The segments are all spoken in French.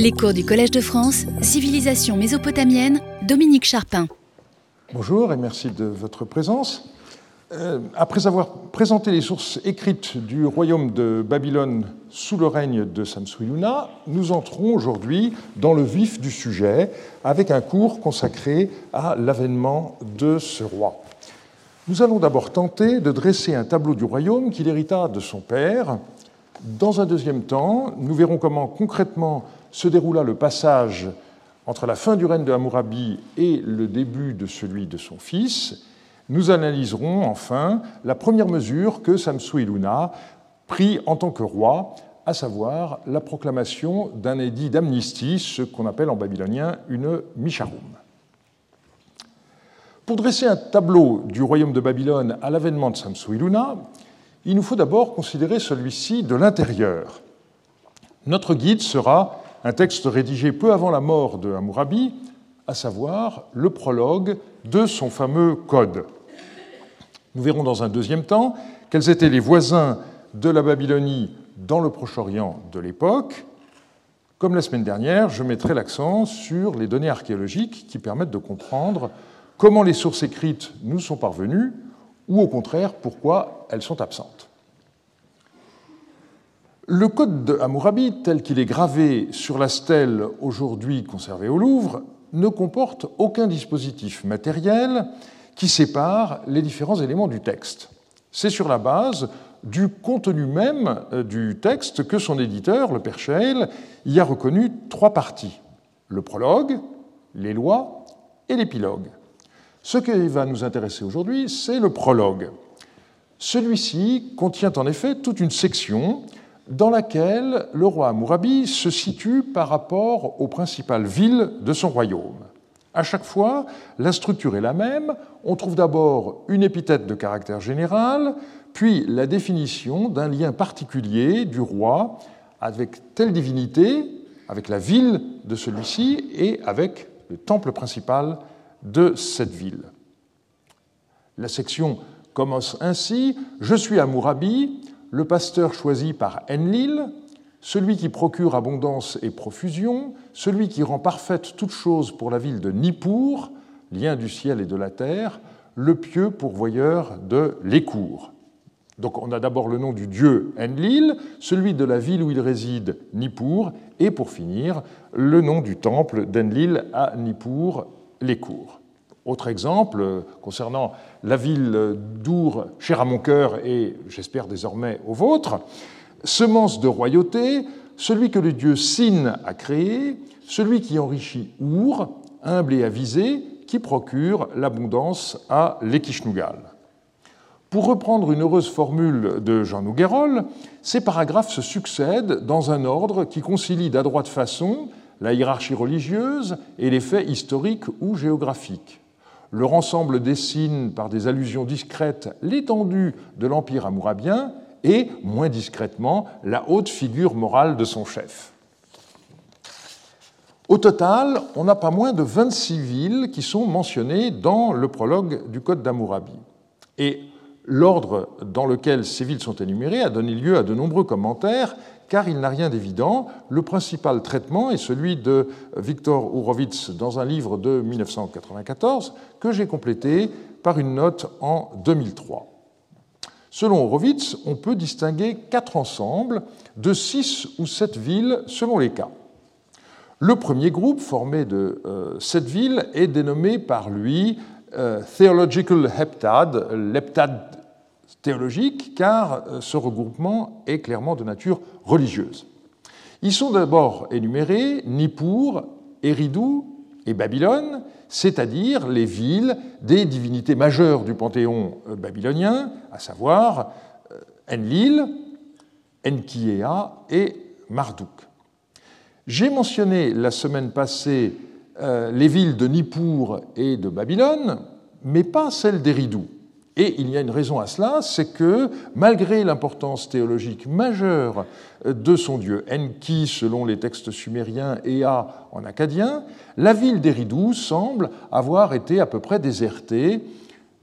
Les cours du Collège de France, Civilisation mésopotamienne, Dominique Charpin. Bonjour et merci de votre présence. Euh, après avoir présenté les sources écrites du royaume de Babylone sous le règne de Samsuiluna, nous entrons aujourd'hui dans le vif du sujet avec un cours consacré à l'avènement de ce roi. Nous allons d'abord tenter de dresser un tableau du royaume qu'il hérita de son père. Dans un deuxième temps, nous verrons comment concrètement se déroula le passage entre la fin du règne de Hammurabi et le début de celui de son fils. Nous analyserons enfin la première mesure que Samsu Iluna prit en tant que roi, à savoir la proclamation d'un édit d'amnistie, ce qu'on appelle en babylonien une misharum. Pour dresser un tableau du royaume de Babylone à l'avènement de Samsu-Iluna, il nous faut d'abord considérer celui-ci de l'intérieur. Notre guide sera un texte rédigé peu avant la mort de Hammurabi, à savoir le prologue de son fameux code. Nous verrons dans un deuxième temps quels étaient les voisins de la Babylonie dans le Proche-Orient de l'époque. Comme la semaine dernière, je mettrai l'accent sur les données archéologiques qui permettent de comprendre comment les sources écrites nous sont parvenues, ou au contraire, pourquoi elles sont absentes. Le code de Hammurabi, tel qu'il est gravé sur la stèle aujourd'hui conservée au Louvre, ne comporte aucun dispositif matériel qui sépare les différents éléments du texte. C'est sur la base du contenu même euh, du texte que son éditeur, le Père Scheil, y a reconnu trois parties le prologue, les lois et l'épilogue. Ce qui va nous intéresser aujourd'hui, c'est le prologue. Celui-ci contient en effet toute une section dans laquelle le roi Mourabi se situe par rapport aux principales villes de son royaume. À chaque fois, la structure est la même. On trouve d'abord une épithète de caractère général, puis la définition d'un lien particulier du roi avec telle divinité, avec la ville de celui-ci et avec le temple principal de cette ville. La section commence ainsi Je suis Amourabi, le pasteur choisi par Enlil, celui qui procure abondance et profusion, celui qui rend parfaite toute chose pour la ville de Nippur, lien du ciel et de la terre, le pieux pourvoyeur de l'écour. Donc on a d'abord le nom du dieu Enlil, celui de la ville où il réside, Nippur, et pour finir, le nom du temple d'Enlil à Nippur, les cours. Autre exemple concernant la ville d'Our, chère à mon cœur et j'espère désormais au vôtre, semence de royauté, celui que le dieu Sin a créé, celui qui enrichit Our, humble et avisé, qui procure l'abondance à l'Ekishnugal. Pour reprendre une heureuse formule de Jean Nouguerol, ces paragraphes se succèdent dans un ordre qui concilie d'adroite façon la hiérarchie religieuse et les faits historiques ou géographiques. Leur ensemble dessine par des allusions discrètes l'étendue de l'empire amourabien et, moins discrètement, la haute figure morale de son chef. Au total, on n'a pas moins de 26 villes qui sont mentionnées dans le prologue du Code d'Amourabi. Et l'ordre dans lequel ces villes sont énumérées a donné lieu à de nombreux commentaires car il n'a rien d'évident. Le principal traitement est celui de Viktor Horowitz dans un livre de 1994 que j'ai complété par une note en 2003. Selon Horowitz, on peut distinguer quatre ensembles de six ou sept villes selon les cas. Le premier groupe, formé de euh, sept villes, est dénommé par lui euh, Theological Heptad, l'heptade théologique, car euh, ce regroupement est clairement de nature religieuse. Ils sont d'abord énumérés Nippur, Eridu et Babylone, c'est-à-dire les villes des divinités majeures du panthéon euh, babylonien, à savoir euh, Enlil, Enkiea et Marduk. J'ai mentionné la semaine passée les villes de Nippur et de Babylone, mais pas celles d'Eridu. Et il y a une raison à cela, c'est que malgré l'importance théologique majeure de son dieu Enki selon les textes sumériens et Ea en acadien, la ville d'Eridu semble avoir été à peu près désertée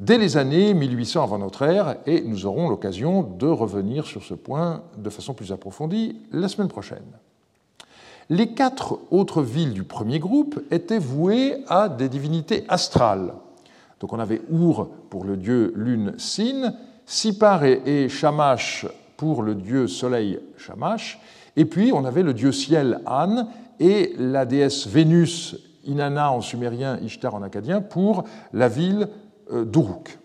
dès les années 1800 avant notre ère, et nous aurons l'occasion de revenir sur ce point de façon plus approfondie la semaine prochaine. Les quatre autres villes du premier groupe étaient vouées à des divinités astrales. Donc on avait Our pour le dieu lune Sin, Sipar et Shamash pour le dieu soleil Shamash, et puis on avait le dieu ciel An et la déesse Vénus Inanna en sumérien, Ishtar en acadien, pour la ville euh, d'Uruk.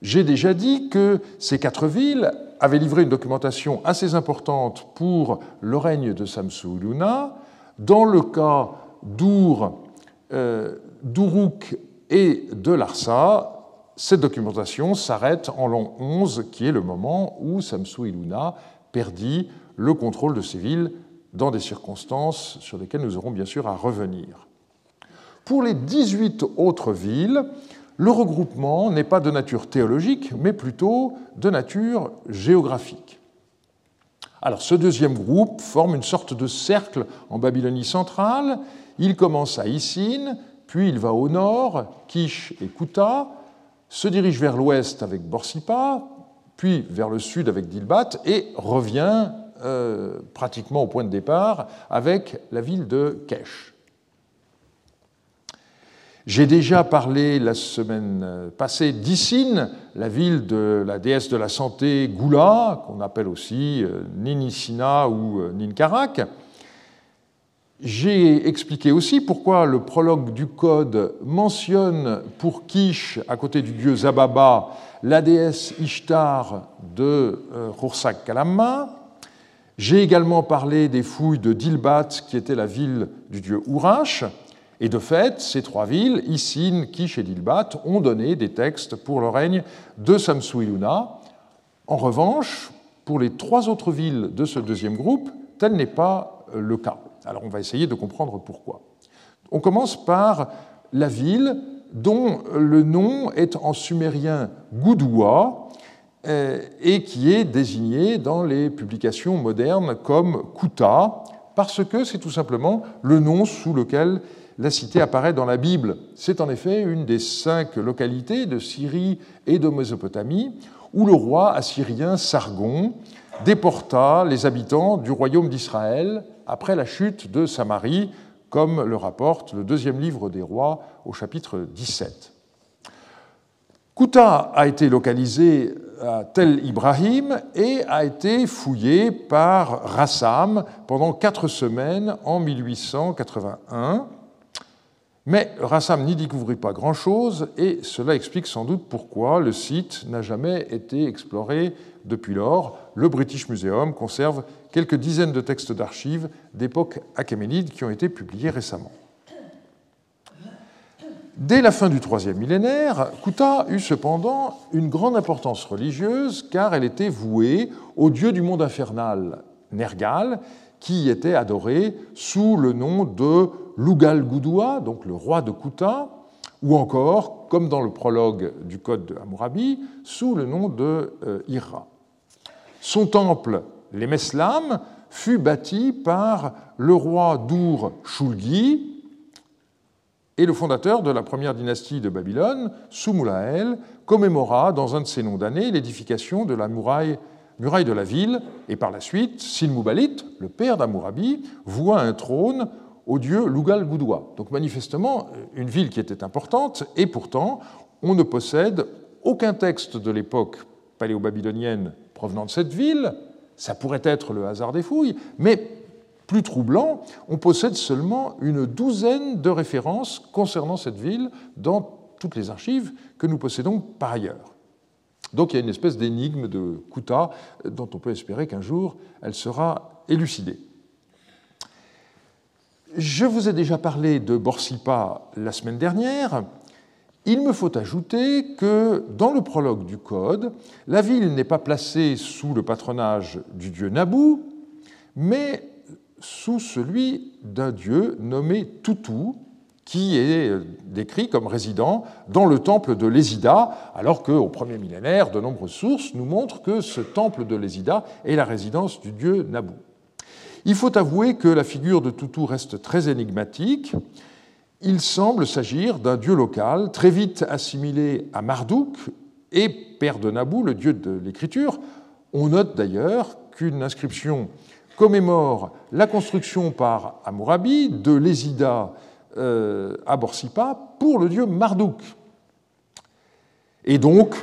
J'ai déjà dit que ces quatre villes avaient livré une documentation assez importante pour le règne de Samsu-Iluna. Dans le cas d'Ur, euh, d'Uruk et de Larsa, cette documentation s'arrête en l'an 11, qui est le moment où Samsu-Iluna perdit le contrôle de ces villes dans des circonstances sur lesquelles nous aurons bien sûr à revenir. Pour les 18 autres villes, le regroupement n'est pas de nature théologique, mais plutôt de nature géographique. Alors ce deuxième groupe forme une sorte de cercle en Babylonie centrale. Il commence à Isin, puis il va au nord, Kish et Kuta, se dirige vers l'ouest avec Borsippa, puis vers le sud avec Dilbat, et revient euh, pratiquement au point de départ avec la ville de Kesh. J'ai déjà parlé la semaine passée d'Issine, la ville de la déesse de la santé Gula, qu'on appelle aussi euh, Ninisina ou euh, Ninkarak. J'ai expliqué aussi pourquoi le prologue du Code mentionne pour Kish, à côté du dieu Zababa, la déesse Ishtar de Khursak Kalamma, j'ai également parlé des fouilles de Dilbat, qui était la ville du dieu Urash. Et de fait, ces trois villes, Isin, Kish et Dilbat, ont donné des textes pour le règne de Samsu-Iluna. En revanche, pour les trois autres villes de ce deuxième groupe, tel n'est pas euh, le cas. Alors on va essayer de comprendre pourquoi. On commence par la ville dont le nom est en sumérien Gudua, euh, et qui est désigné dans les publications modernes comme Kuta, parce que c'est tout simplement le nom sous lequel la cité apparaît dans la Bible. C'est en effet une des cinq localités de Syrie et de Mésopotamie où le roi assyrien Sargon déporta les habitants du royaume d'Israël après la chute de Samarie, comme le rapporte le deuxième livre des rois au chapitre 17. Kuta a été localisé à Tel Ibrahim et a été fouillé par Rassam pendant quatre semaines en 1881. Mais Rassam n'y découvrit pas grand-chose et cela explique sans doute pourquoi le site n'a jamais été exploré depuis lors. Le British Museum conserve quelques dizaines de textes d'archives d'époque achéménide qui ont été publiés récemment. Dès la fin du troisième millénaire, Kuta eut cependant une grande importance religieuse car elle était vouée au dieu du monde infernal, Nergal, qui était adoré sous le nom de Lugal Gudua, donc le roi de Kuta, ou encore, comme dans le prologue du Code de Hammurabi, sous le nom de euh, Ira. Son temple, les Meslam, fut bâti par le roi d'Ur Shulgi, et le fondateur de la première dynastie de Babylone, Sumulael, commémora dans un de ses noms d'années l'édification de la muraille, de la ville, et par la suite, Silmubalit, le père d'Amurabi, voua un trône au dieu Lugal Gudwa. Donc manifestement, une ville qui était importante, et pourtant, on ne possède aucun texte de l'époque paléo-babylonienne provenant de cette ville. Ça pourrait être le hasard des fouilles, mais plus troublant, on possède seulement une douzaine de références concernant cette ville dans toutes les archives que nous possédons par ailleurs. Donc il y a une espèce d'énigme de Kuta dont on peut espérer qu'un jour elle sera élucidée. Je vous ai déjà parlé de Borsippa la semaine dernière. Il me faut ajouter que dans le prologue du Code, la ville n'est pas placée sous le patronage du dieu Nabu, mais sous celui d'un dieu nommé Tutu, qui est décrit comme résident dans le temple de Lésida, alors qu'au premier millénaire, de nombreuses sources nous montrent que ce temple de Lésida est la résidence du dieu Nabu. Il faut avouer que la figure de Tutu reste très énigmatique. Il semble s'agir d'un dieu local, très vite assimilé à Marduk et père de Nabu, le dieu de l'écriture. On note d'ailleurs qu'une inscription commémore la construction par Hammurabi de l'Ésida euh, à Borsippa pour le dieu Marduk. Et donc,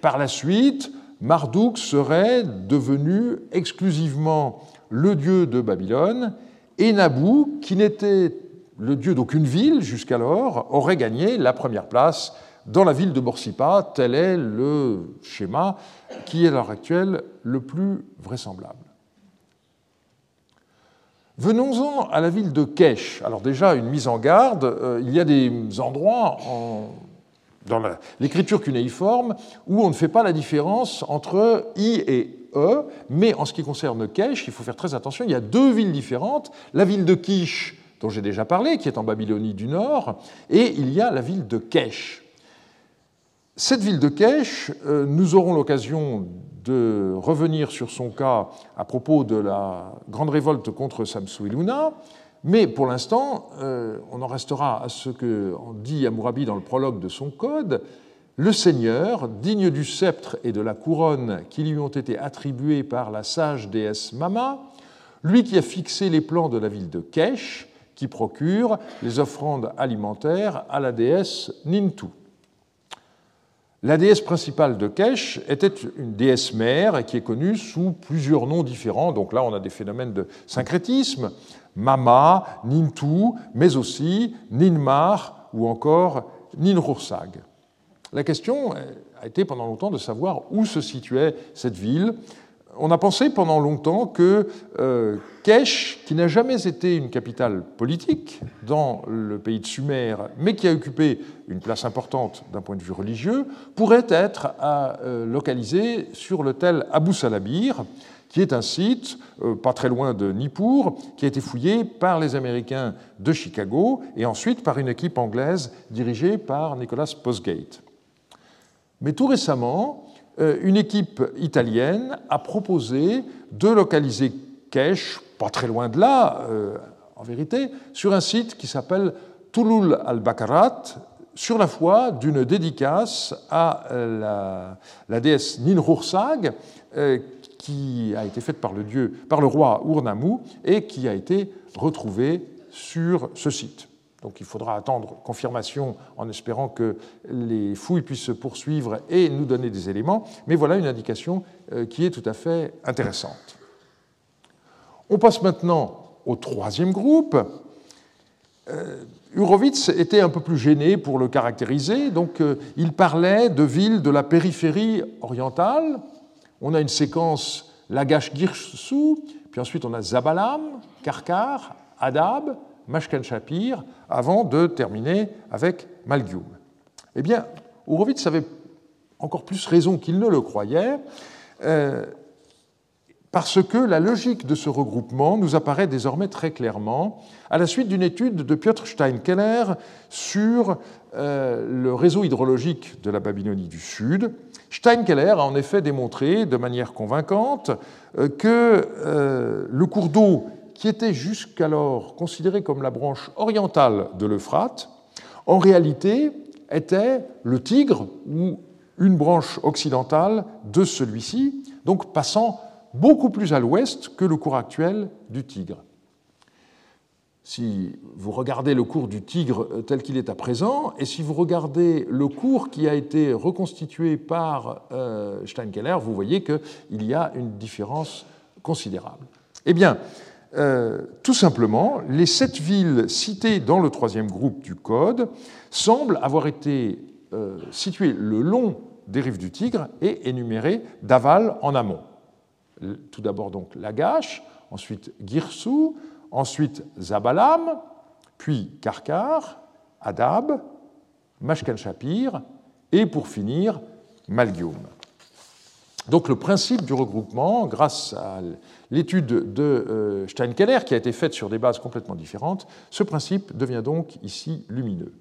par la suite, Marduk serait devenu exclusivement le dieu de Babylone, et Nabu, qui n'était le dieu d'aucune ville jusqu'alors, aurait gagné la première place dans la ville de Borsippa. Tel est le schéma qui est à l'heure actuelle le plus vraisemblable. Venons-en à la ville de Kesh. Alors déjà, une mise en garde, euh, il y a des endroits dans l'écriture cunéiforme où on ne fait pas la différence entre I et E, mais en ce qui concerne Kesh, il faut faire très attention, il y a deux villes différentes, la ville de Kish, dont j'ai déjà parlé, qui est en Babylonie du Nord, et il y a la ville de Kesh. Cette ville de Kesh, euh, nous aurons l'occasion de revenir sur son cas à propos de la grande révolte contre Samsu-Iluna, mais pour l'instant, euh, on en restera à ce que dit Amourabi dans le prologue de son code. Le Seigneur, digne du sceptre et de la couronne qui lui ont été attribués par la sage déesse Mama, lui qui a fixé les plans de la ville de Kesh, qui procure les offrandes alimentaires à la déesse Nintu. La déesse principale de Kesh était une déesse mère qui est connue sous plusieurs noms différents. Donc là, on a des phénomènes de syncrétisme, Mama, Nintu, mais aussi Ninmar ou encore Ninrursag. La question a été pendant longtemps de savoir où se situait cette ville on a pensé pendant longtemps que euh, Kesh, qui n'a jamais été une capitale politique dans le pays de Sumer, mais qui a occupé une place importante d'un point de vue religieux, pourrait être euh, localisé sur l'hôtel Abu Salabir, qui est un site euh, pas très loin de Nippur, qui a été fouillé par les Américains de Chicago et ensuite par une équipe anglaise dirigée par Nicholas Postgate. Mais tout récemment, une équipe italienne a proposé de localiser Kesh, pas très loin de là, euh, en vérité, sur un site qui s'appelle Tulul al-Bakarat, sur la foi d'une dédicace à euh, la, déesse Ninhursag, qui a été faite par le, dieu, par le roi Urnamu et qui a été retrouvée sur ce site. Donc il faudra attendre confirmation en espérant que les fouilles puissent se poursuivre et nous donner des éléments, mais voilà une indication euh, qui est tout à fait intéressante. On passe maintenant au troisième groupe. Euh, Urovitz était un peu plus gêné pour le caractériser, donc euh, il parlait de villes de la périphérie orientale. On a une séquence Lagash-Girsu, puis ensuite on a Zabalam, Karkar, Adab, Mashkan Shapir, avant de terminer avec Malgium. Eh bien, Horowitz avait encore plus raison qu'il ne le croyait, euh, parce que la logique de ce regroupement nous apparaît désormais très clairement à la suite d'une étude de Piotr Steinkeller sur euh, le réseau hydrologique de la Babylonie du Sud. Steinkeller a en effet démontré de manière convaincante euh, que le cours d'eau qui était jusqu'alors considéré comme la branche orientale de l'Euphrate, en réalité était le Tigre ou une branche occidentale de celui-ci, donc passant beaucoup plus à l'ouest que le cours actuel du Tigre. Si vous regardez le cours du Tigre tel qu'il est à présent, et si vous regardez le cours qui a été reconstitué par euh, Steinkeller, vous voyez qu'il y a une différence considérable. Eh bien, euh, tout simplement, les sept villes citées dans le troisième groupe du Code semblent avoir été euh, situées le long des rives du Tigre et énumérées d'aval en amont. Tout d'abord donc Lagash, ensuite Girsu, ensuite Zabalam, puis Karkar, Adab, Mashkan Shapir et pour finir Malgium. Donc le principe du regroupement, grâce à l'étude de euh, Steinkeller, qui a été faite sur des bases complètement différentes, ce principe devient donc ici lumineux.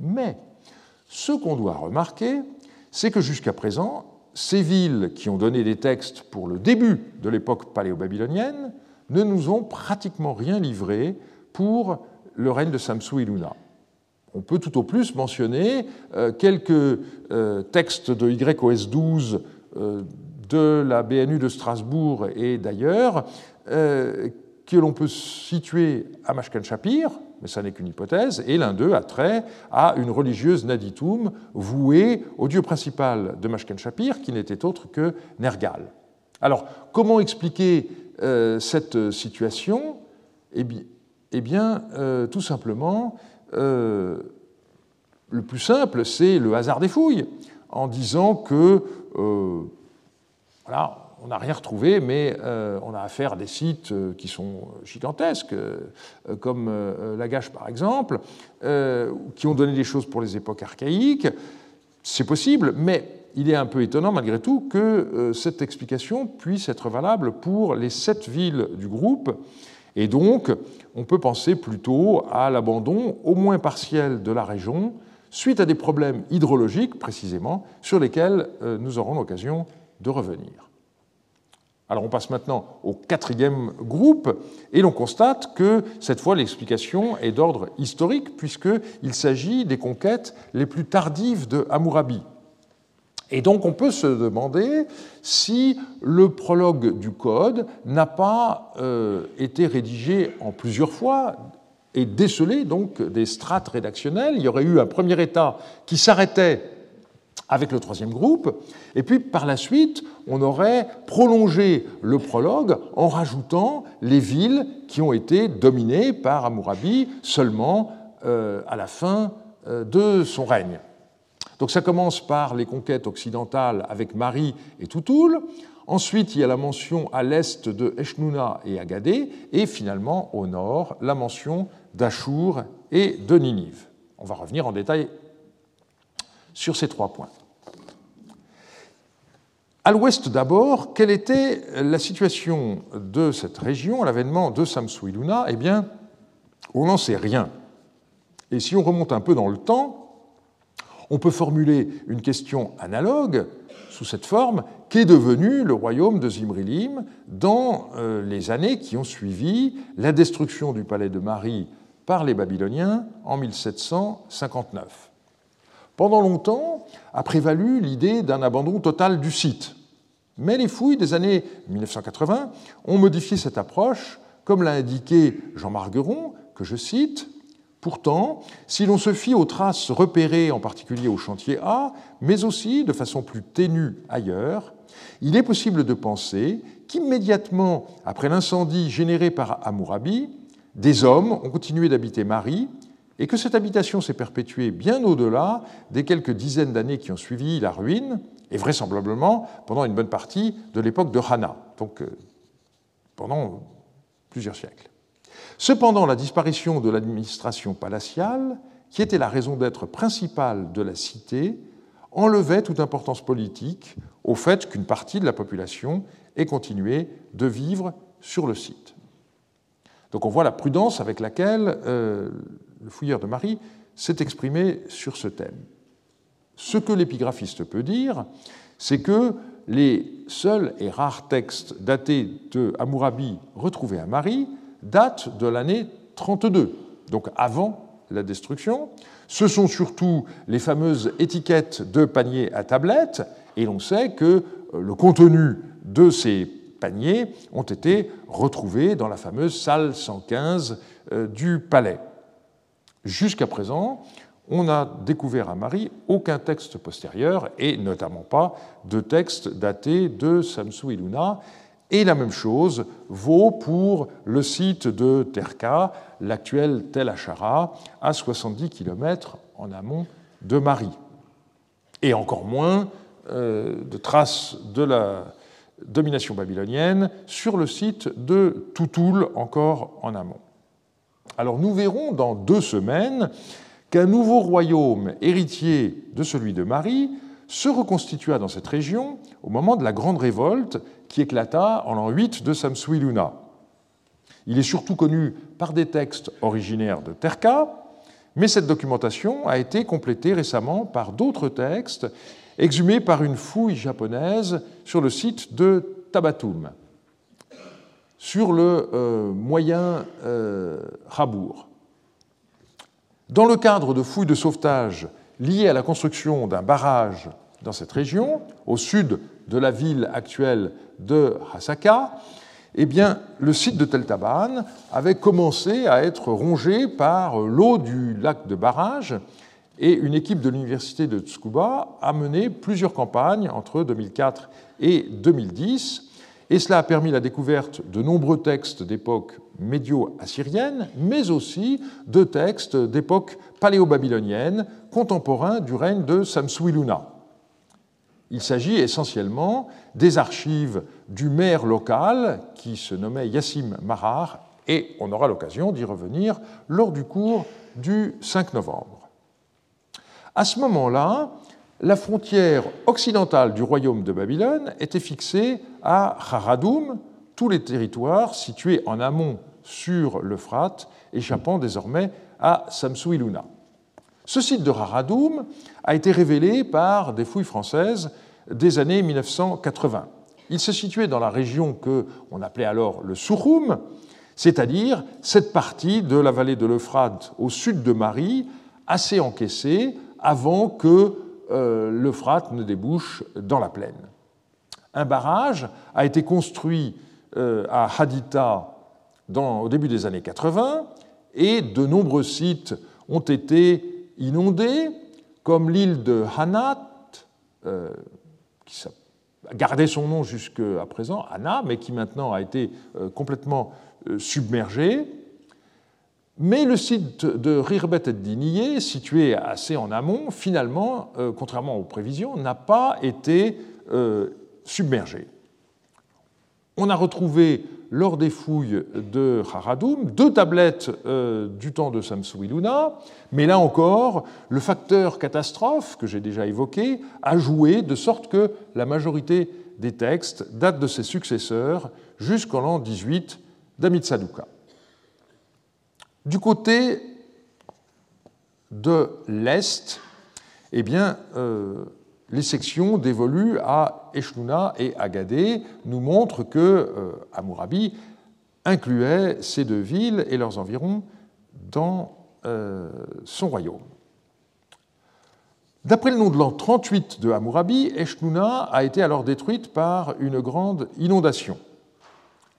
Mais ce qu'on doit remarquer, c'est que jusqu'à présent, ces villes qui ont donné des textes pour le début de l'époque paléo-babylonienne ne nous ont pratiquement rien livré pour le règne de Samsu Iluna. On peut tout au plus mentionner euh, quelques euh, textes de YOS 12 euh, de la BNU de Strasbourg et d'ailleurs, que l'on peut situer à Mashkan Shapir, mais ça n'est qu'une hypothèse, et l'un d'eux a trait à une religieuse Naditum vouée au dieu principal de Mashkan Shapir, qui n'était autre que Nergal. Alors, comment expliquer euh, cette situation? Eh bien, eh bien euh, tout simplement, euh, le plus simple, c'est le hasard des fouilles, en disant que, voilà, on n'a rien retrouvé, mais euh, on a affaire à des sites euh, qui sont gigantesques, euh, comme Lagache par exemple, qui ont donné des choses pour les époques archaïques. C'est possible, mais il est un peu étonnant malgré tout que cette explication puisse être valable pour les sept villes du groupe. Et donc, on peut penser plutôt à l'abandon, au moins partiel, de la région, suite à des problèmes hydrologiques précisément, sur lesquels nous aurons l'occasion de revenir. Alors on passe maintenant au quatrième groupe et l'on constate que cette fois l'explication est d'ordre historique puisqu'il s'agit des conquêtes les plus tardives de Hammurabi. Et donc on peut se demander si le prologue du Code n'a pas euh, été rédigé en plusieurs fois et décelé donc des strates rédactionnelles. Il y aurait eu un premier état qui s'arrêtait avec le troisième groupe, et puis par la suite, on aurait prolongé le prologue en rajoutant les villes qui ont été dominées par Hammurabi seulement euh, à la fin euh, de son règne. Donc ça commence par les conquêtes occidentales avec Mari et Toutoul, ensuite il y a la mention à l'est de Eshnouna et Agadé, et finalement au nord la mention d'Achour et de Ninive. On va revenir en détail sur ces trois points. À l'ouest d'abord, quelle était la situation de cette région à l'avènement de Samsuiluna Eh bien, on n'en sait rien. Et si on remonte un peu dans le temps, on peut formuler une question analogue sous cette forme qu'est devenu le royaume de Zimrilim dans euh, les années qui ont suivi la destruction du palais de Marie par les Babyloniens en 1759. Pendant longtemps a prévalu l'idée d'un abandon total du site. Mais les fouilles des années 1980 ont modifié cette approche, comme l'a indiqué Jean Margueron, que je cite. Pourtant, si l'on se fie aux traces repérées en particulier au chantier A, mais aussi de façon plus ténue ailleurs, il est possible de penser qu'immédiatement après l'incendie généré par Hammurabi, des hommes ont continué d'habiter Marie et que cette habitation s'est perpétuée bien au-delà des quelques dizaines d'années qui ont suivi la ruine, et vraisemblablement pendant une bonne partie de l'époque de Hana, donc euh, pendant plusieurs siècles. Cependant, la disparition de l'administration palatiale, qui était la raison d'être principale de la cité, enlevait toute importance politique au fait qu'une partie de la population ait continué de vivre sur le site. Donc on voit la prudence avec laquelle euh, le fouilleur de Marie s'est exprimé sur ce thème. Ce que l'épigraphiste peut dire, c'est que les seuls et rares textes datés de Hammurabi retrouvés à Marie datent de l'année 32, donc avant la destruction. Ce sont surtout les fameuses étiquettes de paniers à tablettes, et l'on sait que euh, le contenu de ces paniers ont été retrouvés dans la fameuse salle 115 euh, du palais. Jusqu'à présent, on n'a découvert à Marie aucun texte postérieur, et notamment pas de texte daté de Samsu Iluna. Et la même chose vaut pour le site de Terka, l'actuel Tel Achara, à 70 km en amont de Marie. Et encore moins euh, de traces de la domination babylonienne sur le site de Toutoul, encore en amont. Alors nous verrons dans deux semaines qu'un nouveau royaume héritier de celui de Marie se reconstitua dans cette région au moment de la grande révolte qui éclata en l'an 8 de Samsuiluna. Il est surtout connu par des textes originaires de Terka, mais cette documentation a été complétée récemment par d'autres textes exhumés par une fouille japonaise sur le site de Tabatum, sur le euh, moyen euh, Rabour. Dans le cadre de fouilles de sauvetage liées à la construction d'un barrage dans cette région, au sud de la ville actuelle de Hasaka, eh le site de Tel Taban avait commencé à être rongé par l'eau du lac de barrage et une équipe de l'université de Tsukuba a mené plusieurs campagnes entre 2004 et 2010 et cela a permis la découverte de nombreux textes d'époque médio-assyrienne, mais aussi de textes d'époque paléo-babylonienne contemporains du règne de Samsuiluna. Il s'agit essentiellement des archives du maire local qui se nommait Yassim Marar, et on aura l'occasion d'y revenir lors du cours du 5 novembre. À ce moment-là, la frontière occidentale du royaume de Babylone était fixée à Haradoum, tous les territoires situés en amont sur l'Euphrate, échappant désormais à Samsuiluna. Ce site de Haradoum a été révélé par des fouilles françaises des années 1980. Il se situait dans la région que on appelait alors le Souroum, c'est-à-dire cette partie de la vallée de l'Euphrate au sud de Marie, assez encaissée avant que l'Euphrate ne débouche dans la plaine. Un barrage a été construit euh, à Haditha au début des années 80 et de nombreux sites ont été inondés, comme l'île de Hanat, euh, qui a gardé son nom jusqu'à présent, Hana, mais qui maintenant a été complètement submergée. Mais le site de Rirbet et Diniye, situé assez en amont, finalement, euh, contrairement aux prévisions, n'a pas été euh, submergé. On a retrouvé, lors des fouilles de Haradoum, deux tablettes euh, du temps de Samsuiluna, mais là encore, le facteur catastrophe, que j'ai déjà évoqué, a joué de sorte que la majorité des textes datent de ses successeurs jusqu'en l'an 18 d'Amitsaduka. Du côté de l'Est, eh bien, euh, les sections dévolues à Eshnouna et Agadé nous montrent que euh, incluait ces deux villes et leurs environs dans euh, son royaume. D'après le nom de l'an 38 de Hammurabi, Eshnouna a été alors détruite par une grande inondation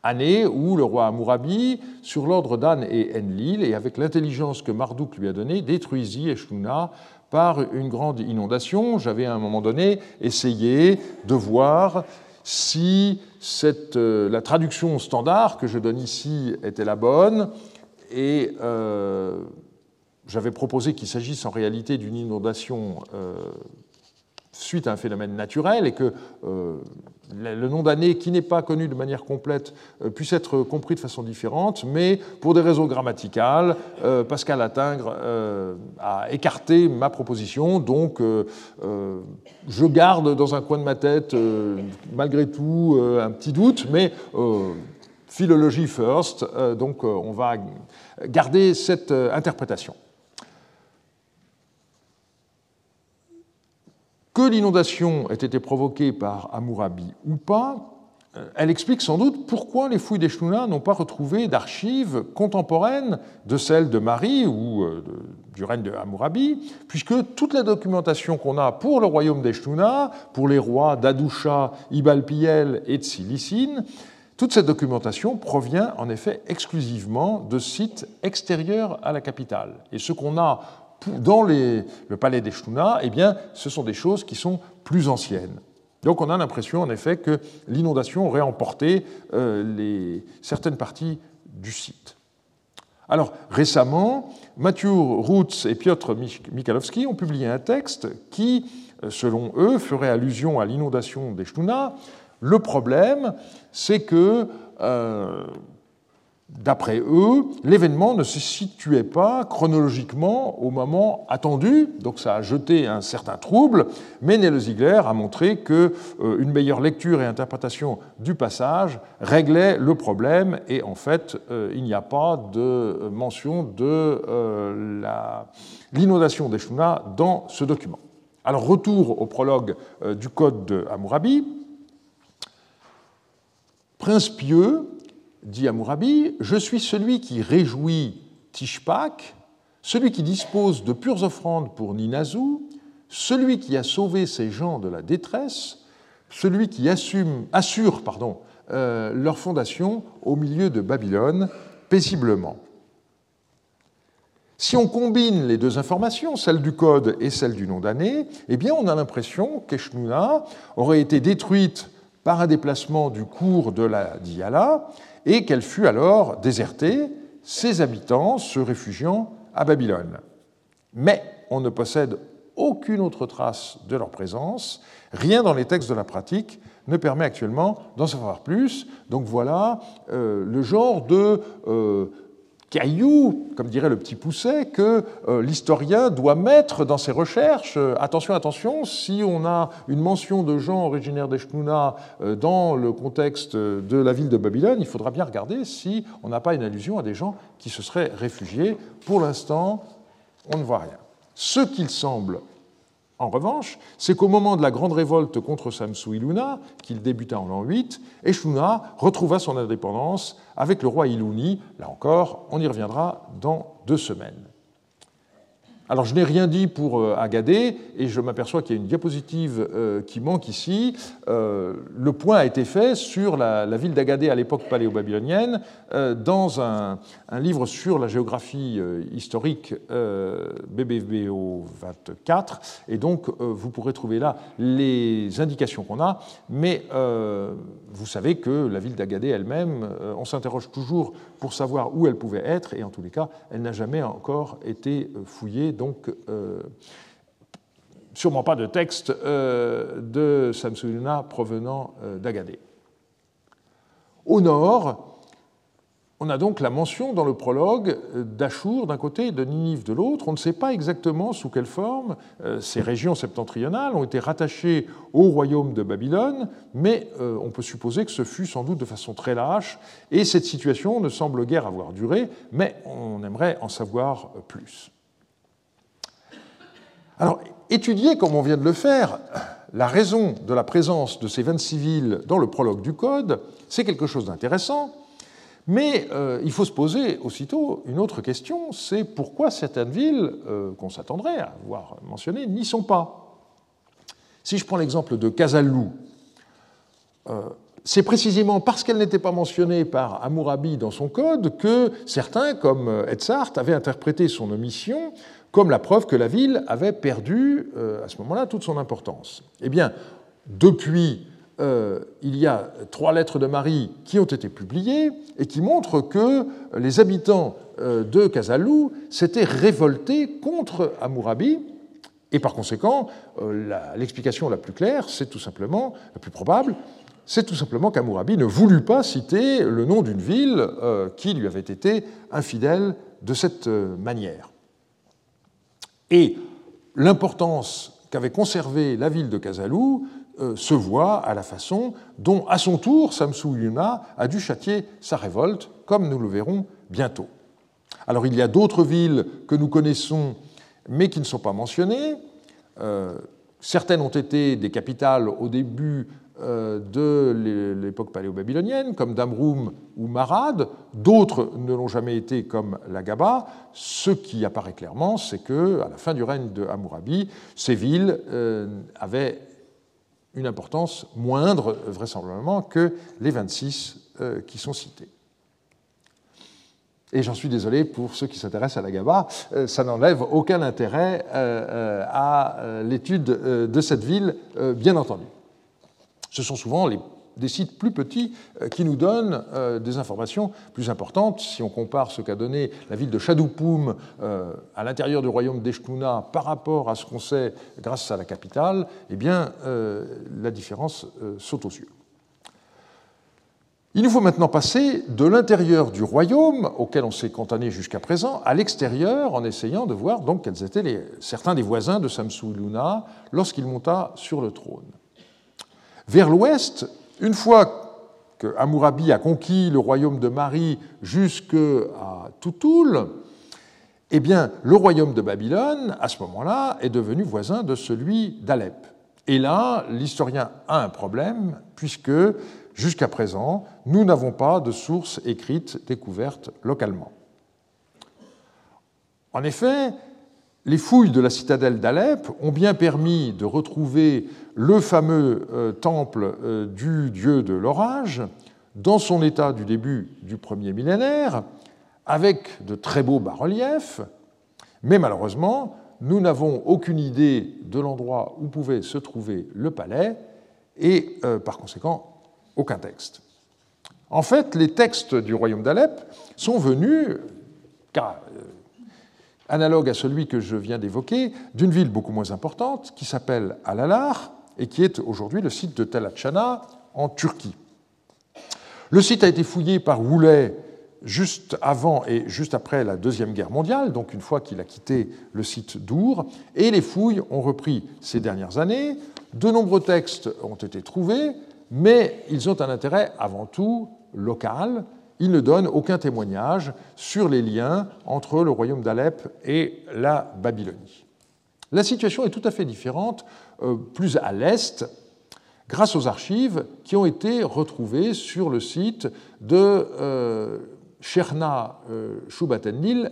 année où le roi Amourabi, sur l'ordre d'Anne et Enlil, et avec l'intelligence que Marduk lui a donnée, détruisit Eshnouna par une grande inondation. J'avais à un moment donné essayé de voir si euh, la traduction standard que je donne ici était la bonne, et euh, j'avais proposé qu'il s'agisse en réalité d'une inondation euh, suite à un phénomène naturel et que le nom d'année qui n'est pas connu de manière complète euh, puisse être compris de façon différente, mais pour des raisons grammaticales, euh, Pascal Attingre a écarté ma proposition, donc je garde dans un coin de ma tête malgré tout un petit doute, mais philologie first, donc on va garder cette interprétation. Que l'inondation ait été provoquée par Amourabi ou pas, euh, elle explique sans doute pourquoi les fouilles d'Eshnouna n'ont pas retrouvé d'archives contemporaines de celles de Marie ou euh, du règne de Hammurabi, puisque toute la documentation qu'on a pour le royaume d'Eshnouna, pour les rois d'Adoucha, Ibalpiel et de Silicine, toute cette documentation provient en effet exclusivement de sites extérieurs à la capitale. Et ce qu'on a dans le palais des eh bien, ce sont des choses qui sont plus anciennes. Donc on a l'impression en effet que l'inondation aurait emporté euh, certaines parties du site. Alors récemment, Mathieu Roots et Piotr Michalowski ont publié un texte qui, euh, selon eux, ferait allusion à l'inondation des Le problème, c'est que euh, D'après eux, l'événement ne se situait pas chronologiquement au moment attendu, donc ça a jeté un certain trouble, mais Nele Ziegler a montré qu'une euh, meilleure lecture et interprétation du passage réglait le problème, et en fait, euh, il n'y a pas de mention de euh, l'inondation des Shuna dans ce document. Alors, retour au prologue du code de Hammurabi. Prince pieux, dit Amourabi, je suis celui qui réjouit Tishpak, celui qui dispose de pures offrandes pour Ninazu, celui qui a sauvé ses gens de la détresse, celui qui assume, assure pardon, leur fondation au milieu de Babylone, paisiblement. Si on combine les deux informations, celle du code et celle du nom d'année, eh bien on a l'impression qu'Eshnouna aurait été détruite par un déplacement du cours de la Diyala et qu'elle fut alors désertée, ses habitants se réfugiant à Babylone. Mais on ne possède aucune autre trace de leur présence, rien dans les textes de la pratique ne permet actuellement d'en savoir plus. Donc voilà euh, le genre de euh, caillou, comme dirait le petit Pousset, que euh, l'historien doit mettre dans ses recherches. Euh, attention, attention, si on a une mention de gens originaires d'Eshnouna euh, dans le contexte de la ville de Babylone, il faudra bien regarder si on n'a pas une allusion à des gens qui se seraient réfugiés. Pour l'instant, on ne voit rien. Ce qu'il semble en revanche, c'est qu'au moment de la grande révolte contre Samsu Iluna, qu'il débuta en l'an 8, Eshuna retrouva son indépendance avec le roi Iluni. Là encore, on y reviendra dans deux semaines. Alors je n'ai rien dit pour euh, Agadé et je m'aperçois qu'il y a une diapositive euh, qui manque ici. Euh, le point a été fait sur la, ville d'Agadé à l'époque paléo-babylonienne dans un, livre sur la géographie historique BBVO 24 et donc vous pourrez trouver là les indications qu'on a, mais vous savez que la ville d'Agadé elle-même, on s'interroge toujours pour savoir où elle pouvait être et en tous les cas, elle n'a jamais encore été fouillée donc euh, sûrement pas de texte euh, de Samsuluna provenant euh, d'Agadé. Au nord, on a donc la mention dans le prologue d'Achour d'un côté et de Ninive de l'autre. On ne sait pas exactement sous quelle forme ces régions septentrionales ont été rattachées au royaume de Babylone, mais on peut supposer que ce fut sans doute de façon très lâche, et cette situation ne semble guère avoir duré, mais on aimerait en savoir plus. Alors, étudier, comme on vient de le faire, la raison de la présence de ces 26 villes dans le prologue du Code, c'est quelque chose d'intéressant, mais euh, il faut se poser aussitôt une autre question, c'est pourquoi certaines villes euh, qu'on s'attendrait à voir mentionnées n'y sont pas? Si je prends l'exemple de Casalou, euh, c'est précisément parce qu'elle n'était pas mentionnée par Amourabi dans son code que certains, comme Edzard, avaient interprété son omission comme la preuve que la ville avait perdu à ce moment-là toute son importance. Eh bien, depuis, euh, il y a trois lettres de Marie qui ont été publiées et qui montrent que les habitants euh, de Casalou s'étaient révoltés contre Amourabi. Et par conséquent, l'explication la, plus claire, c'est tout simplement, la plus probable, c'est tout simplement qu'Amourabi ne voulut pas citer le nom d'une ville qui lui avait été infidèle de cette manière. Et l'importance qu'avait conservée la ville de Casalou euh, se voit à la façon dont, à son tour, Samsu Yuna a dû châtier sa révolte, comme nous le verrons bientôt. Alors il y a d'autres villes que nous connaissons, mais qui ne sont pas mentionnées. Euh, certaines ont été des capitales au début euh, de l'époque paléo-babylonienne, comme Damroum ou Marad. D'autres ne l'ont jamais été, comme la Gaba. Ce qui apparaît clairement, c'est que, à la fin du règne de Hammurabi, ces villes euh, avaient une importance moindre, vraisemblablement, que les 26 euh, qui sont cités. Et j'en suis désolé pour ceux qui s'intéressent à la GABA, ça n'enlève aucun intérêt à l'étude de cette ville, bien entendu. Ce sont souvent des sites plus petits euh, qui nous donnent euh, des informations plus importantes. Si on compare ce qu'a donné la ville de Chadoupoum euh, à l'intérieur du royaume d'Eshkuna par rapport à ce qu'on sait grâce à la capitale, eh bien, la différence saute aux yeux. Il nous faut maintenant passer de l'intérieur du royaume, auquel on s'est cantonné jusqu'à présent, à l'extérieur, en essayant de voir donc quels étaient certains des voisins de Samsu Luna lorsqu'il monta sur le trône. Vers l'ouest, une fois que a conquis le royaume de Marie jusqu'à Toutoul, eh bien, le royaume de Babylone, à ce moment-là, est devenu voisin de celui d'Alep. Et là, l'historien a un problème, puisque jusqu'à présent, nous n'avons pas de sources écrites découvertes localement. En effet, les fouilles de la citadelle d'Alep ont bien permis de retrouver le fameux euh, temple euh, du dieu de l'orage, dans son état du début du premier millénaire, avec de très beaux bas-reliefs, mais malheureusement, nous n'avons aucune idée de l'endroit où pouvait se trouver le palais et euh, par conséquent aucun texte. En fait, les textes du royaume d'Alep sont venus, car, analogue à celui que je viens d'évoquer, d'une ville beaucoup moins importante qui s'appelle Alalar et qui est aujourd'hui le site de Tel en Turquie. Le site a été fouillé par Woulet juste avant et juste après la Deuxième Guerre mondiale, donc une fois qu'il a quitté le site d'Our, et les fouilles ont repris ces dernières années. De nombreux textes ont été trouvés, mais ils ont un intérêt avant tout local. Ils ne donnent aucun témoignage sur les liens entre le royaume d'Alep et la Babylonie. La situation est tout à fait différente, euh, plus à l'est, grâce aux archives qui ont été retrouvées sur le site de euh, Sherna euh,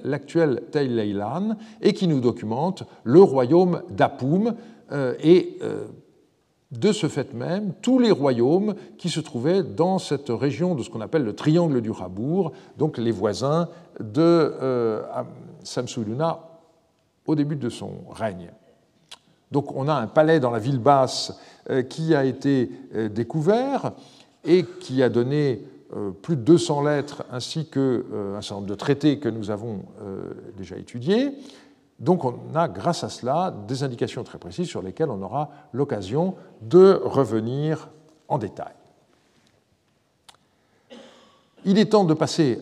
l'actuel Teileilan, et qui nous documente le royaume d'Apoum euh, et de ce fait même tous les royaumes qui se trouvaient dans cette région de ce qu'on appelle le triangle du Rabour, donc les voisins de Samsu-Luna au début de son règne. Donc on a un palais dans la ville basse qui a été découvert et qui a donné euh, plus de 200 lettres ainsi qu'un euh, certain nombre de traités que nous avons euh, déjà étudiés. Donc on a, grâce à cela, des indications très précises sur lesquelles on aura l'occasion de revenir en détail. Il est temps de passer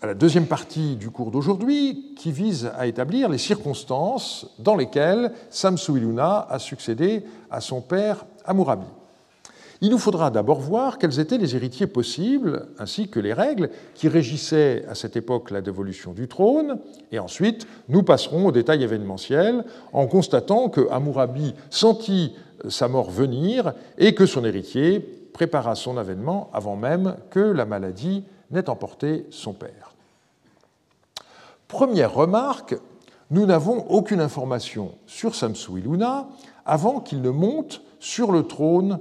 à la deuxième partie du cours d'aujourd'hui, qui vise à établir les circonstances dans lesquelles Samsu Iluna a succédé à son père Amurabi. Il nous faudra d'abord voir quels étaient les héritiers possibles, ainsi que les règles qui régissaient à cette époque la dévolution du trône, et ensuite nous passerons aux détails événementiels en constatant que Hammurabi sentit sa mort venir et que son héritier prépara son avènement avant même que la maladie n'ait emporté son père. Première remarque, nous n'avons aucune information sur Samsu Iluna avant qu'il ne monte sur le trône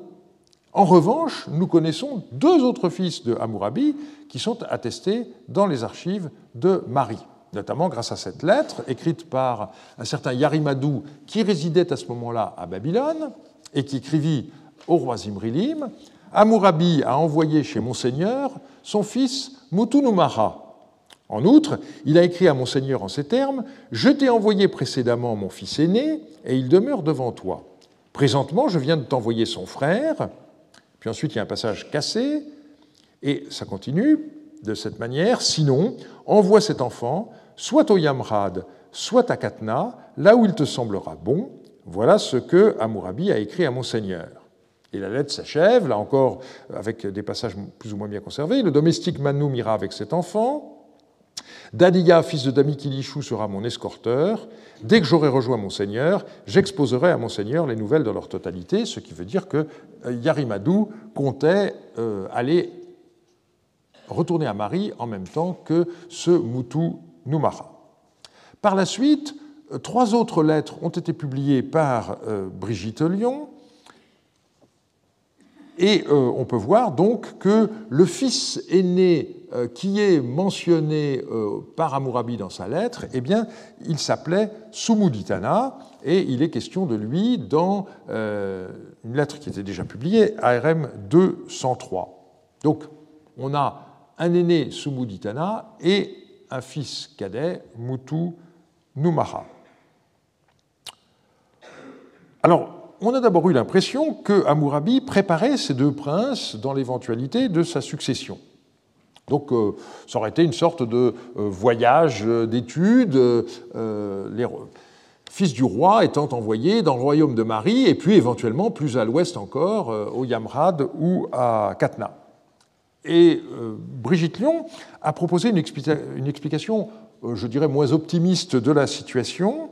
en revanche, nous connaissons deux autres fils de Hammurabi qui sont attestés dans les archives de Marie, notamment grâce à cette lettre écrite par un certain Yarimadou qui résidait à ce moment-là à Babylone et qui écrivit au roi Zimrilim Hammurabi a envoyé chez Monseigneur son fils Mutunumara. En outre, il a écrit à Monseigneur en ces termes Je t'ai envoyé précédemment mon fils aîné, et il demeure devant toi. Présentement, je viens de t'envoyer son frère, puis ensuite, il y a un passage cassé, et ça continue de cette manière. Sinon, envoie cet enfant soit au Yamrad, soit à Katna, là où il te semblera bon. Voilà ce que Hammurabi a écrit à Monseigneur. Et la lettre s'achève, là encore, avec des passages plus ou moins bien conservés. Le domestique Manu ira avec cet enfant. Dadiya, fils de Damikilishou, sera mon escorteur. Dès que j'aurai rejoint mon seigneur, j'exposerai à mon seigneur les nouvelles dans leur totalité, ce qui veut dire que euh, Yarimadou comptait euh, aller retourner à Marie en même temps que ce Mutu Numara. Par la suite, euh, trois autres lettres ont été publiées par Brigitte Lyon, et on peut voir donc que le fils aîné euh, qui est mentionné euh, par Hammurabi dans sa lettre, eh bien, il s'appelait Sumuditana, et il est question de lui dans euh, une lettre qui était déjà publiée, ARM 203. Donc, on a un aîné Sumuditana et un fils cadet, Mutu Numaha. Alors, on a d'abord eu l'impression que Hammurabi préparait ces deux princes dans l'éventualité de sa succession. Donc euh, ça aurait été une sorte de euh, voyage euh, d'études, les fils du roi étant envoyés dans le royaume de Marie, et puis éventuellement plus à l'ouest encore, au Yamrad ou à Katna. Et Brigitte Lyon a proposé une, explication, je dirais, moins optimiste de la situation.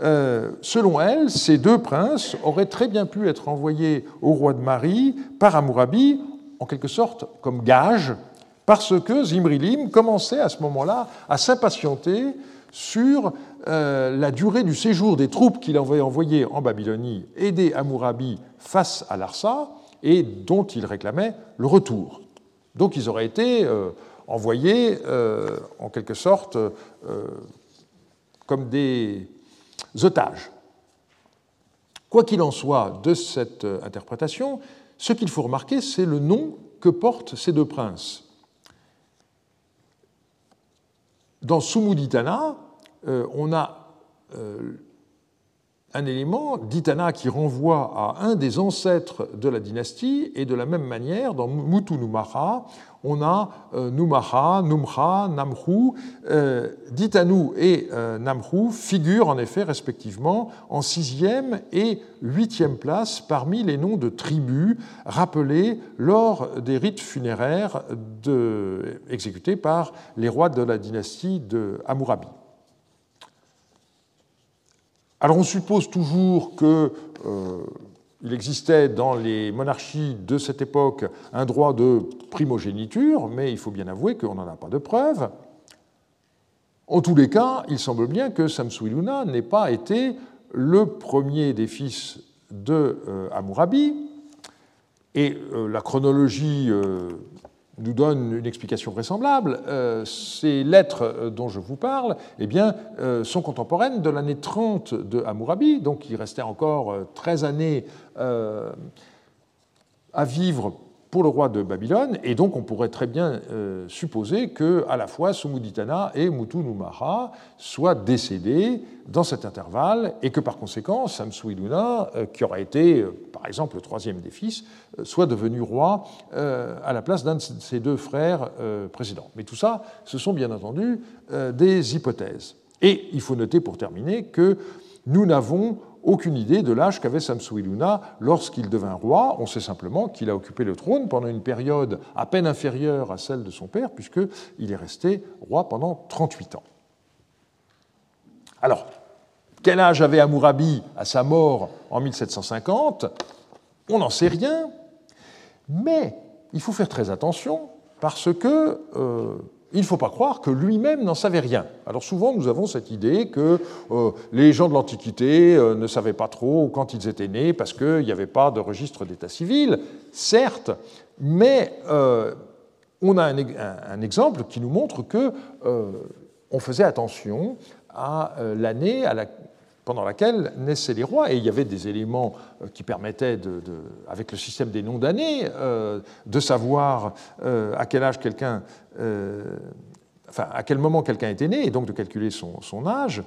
Selon elle, ces deux princes auraient très bien pu être envoyés au roi de Marie par Amourabi, en quelque sorte comme gage parce que Zimrilim commençait à ce moment-là à s'impatienter sur euh, la durée du séjour des troupes qu'il avait envoyées en Babylonie aider Hammurabi face à Larsa, et dont ils réclamaient le retour. Donc ils auraient été envoyés en quelque sorte comme des Quoi qu'il en soit de cette interprétation, ce qu'il faut remarquer, c'est le nom que portent ces deux princes. Dans Sumuditana, euh, on a euh, un élément d'Itana qui renvoie à un des ancêtres de la dynastie, et de la même manière, dans Mutu Numara, on a euh, Numaha, Numha, Namhu. Euh, Ditanu et euh, Namhu figurent en effet respectivement en sixième et huitième place parmi les noms de tribus rappelés lors des rites funéraires exécutés par les rois de la dynastie de Hammurabi. Alors on suppose toujours que euh, existait dans les monarchies de cette époque un droit de primogéniture, mais il faut bien avouer qu'on n'en a pas de preuve. En tous les cas, il semble bien que Samsuiluna n'ait pas été le premier des fils de euh, Hammurabi, et euh, la chronologie nous donne une explication vraisemblable. Euh, ces lettres euh, dont je vous parle eh euh, sont contemporaines de l'année 30 de Hammurabi, donc il restait encore 13 années à vivre pour le roi de Babylone, et donc on pourrait très bien euh, supposer que à la fois Sumuditana et Mutu Numara soient décédés dans cet intervalle, et que par conséquent Samsuiluna, euh, qui aurait été euh, par exemple le troisième des fils, soit devenu roi à la place d'un de ses deux frères précédents. Mais tout ça, ce sont bien entendu des hypothèses. Et il faut noter pour terminer que nous n'avons aucune idée de l'âge qu'avait Samsuiluna lorsqu'il devint roi. On sait simplement qu'il a occupé le trône pendant une période à peine inférieure à celle de son père, puisqu'il est resté roi pendant 38 ans. Alors, quel âge avait Hammurabi à sa mort en 1750 On n'en sait rien, mais il faut faire très attention parce que euh, il ne faut pas croire que lui-même n'en savait rien. Alors souvent, nous avons cette idée que euh, les gens de l'Antiquité euh, ne savaient pas trop quand ils étaient nés parce qu'il n'y avait pas de registre d'état civil, certes, mais euh, on a un, exemple qui nous montre que on faisait attention à l'année pendant laquelle naissaient les rois, et il y avait des éléments qui permettaient, avec le système des noms d'années, de savoir à quel âge quelqu'un, enfin à quel moment quelqu'un était né, et donc de calculer son, âge.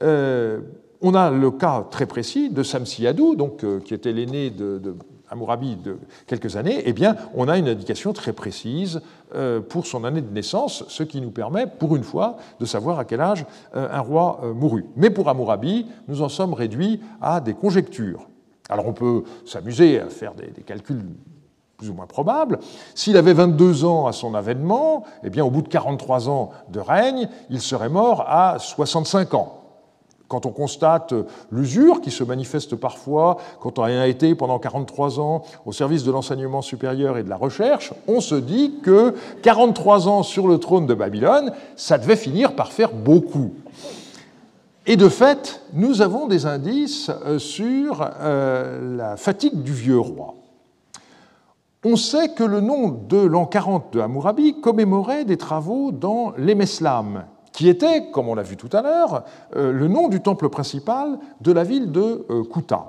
on a le cas très précis de Samsiadou, donc qui était l'aîné de, de de quelques années, eh bien, on a une indication très précise euh, pour son année de naissance, ce qui nous permet, pour une fois, de savoir à quel âge euh, un roi euh, mourut. Mais pour Hammurabi, nous en sommes réduits à des conjectures. Alors on peut s'amuser à faire des, calculs ou moins probables. S'il avait 22 ans à son avènement, eh bien, au bout de 43 ans de règne, il serait mort à 65 ans. Quand on constate l'usure qui se manifeste parfois, quand on a été pendant 43 ans au service de l'enseignement supérieur et de la recherche, on se dit que 43 ans sur le trône de Babylone, ça devait finir par faire beaucoup. Et de fait, nous avons des indices euh, sur euh, la fatigue du vieux roi. On sait que le nom de l'an 40 de Hammurabi commémorait des travaux dans l'Emeslam, qui était, comme on l'a vu tout à l'heure, euh, le nom du temple principal de la ville de euh, Kuta.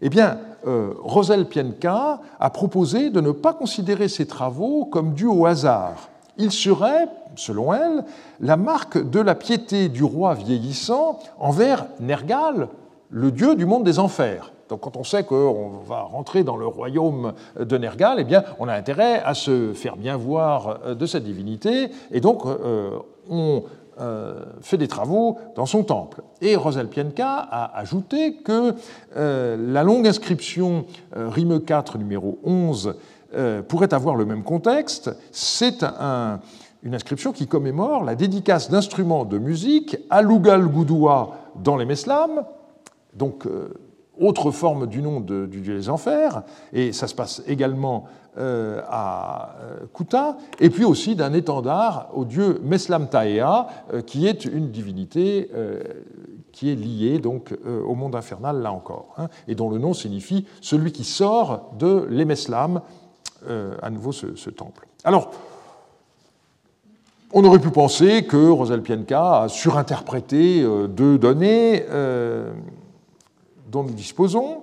Eh bien, euh, Rosel Pienka a proposé de ne pas considérer ces travaux comme dus au hasard. Ils seraient, selon elle, la marque de la piété du roi vieillissant envers Nergal, le dieu du monde des enfers. Donc quand on sait qu'on va rentrer dans le royaume de Nergal, eh bien, on a intérêt à se faire bien voir de cette divinité, et donc on euh, fait des travaux dans son temple. Et Rosel Pienka a ajouté que euh, la longue inscription euh, Rime 4 numéro 11 pourrait avoir le même contexte. C'est une inscription qui commémore la dédicace d'instruments de musique à Lugal Goudoua dans les Meslam, donc autre forme du nom du dieu des enfers, et ça se passe également euh, à euh, Kuta, et puis aussi d'un étendard au dieu Meslam Taea, euh, qui est une divinité qui est lié donc au monde infernal là encore, hein, et dont le nom signifie celui qui sort de l'Emeslam, à nouveau ce, temple. Alors, on aurait pu penser que Rosel Pienka a surinterprété deux données dont nous disposons,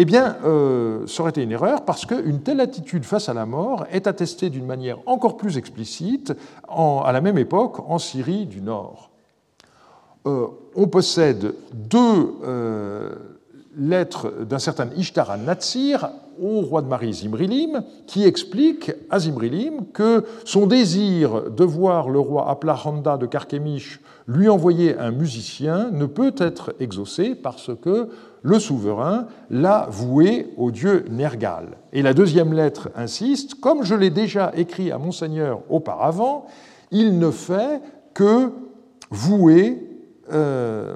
eh bien, euh, ça aurait été une erreur parce qu'une telle attitude face à la mort est attestée d'une manière encore plus explicite à la même époque en Syrie du Nord. Euh, on possède deux euh, lettres d'un certain Ishtar al-Natsir au roi de Marie Zimrilim, qui explique à Zimrilim que son désir de voir le roi Aplahanda de Karkemish lui envoyer un musicien ne peut être exaucé parce que le souverain l'a voué au dieu Nergal. Et la deuxième lettre insiste, comme je l'ai déjà écrit à Monseigneur auparavant, il ne fait que vouer euh,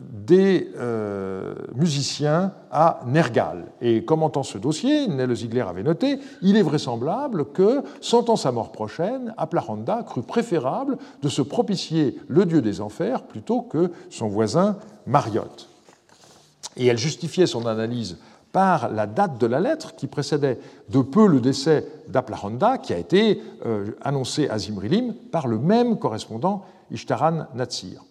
des euh, musiciens à Nergal. Et commentant ce dossier, Nel Ziegler avait noté il est vraisemblable que, sentant sa mort prochaine, Aplahanda crut préférable de se propicier le dieu des enfers plutôt que son voisin Mariotte. Et elle justifiait son analyse par la date de la lettre qui précédait de peu le décès d'Aplahanda, qui a été euh, annoncé à Zimrilim par le même correspondant Ishtaran Natsir.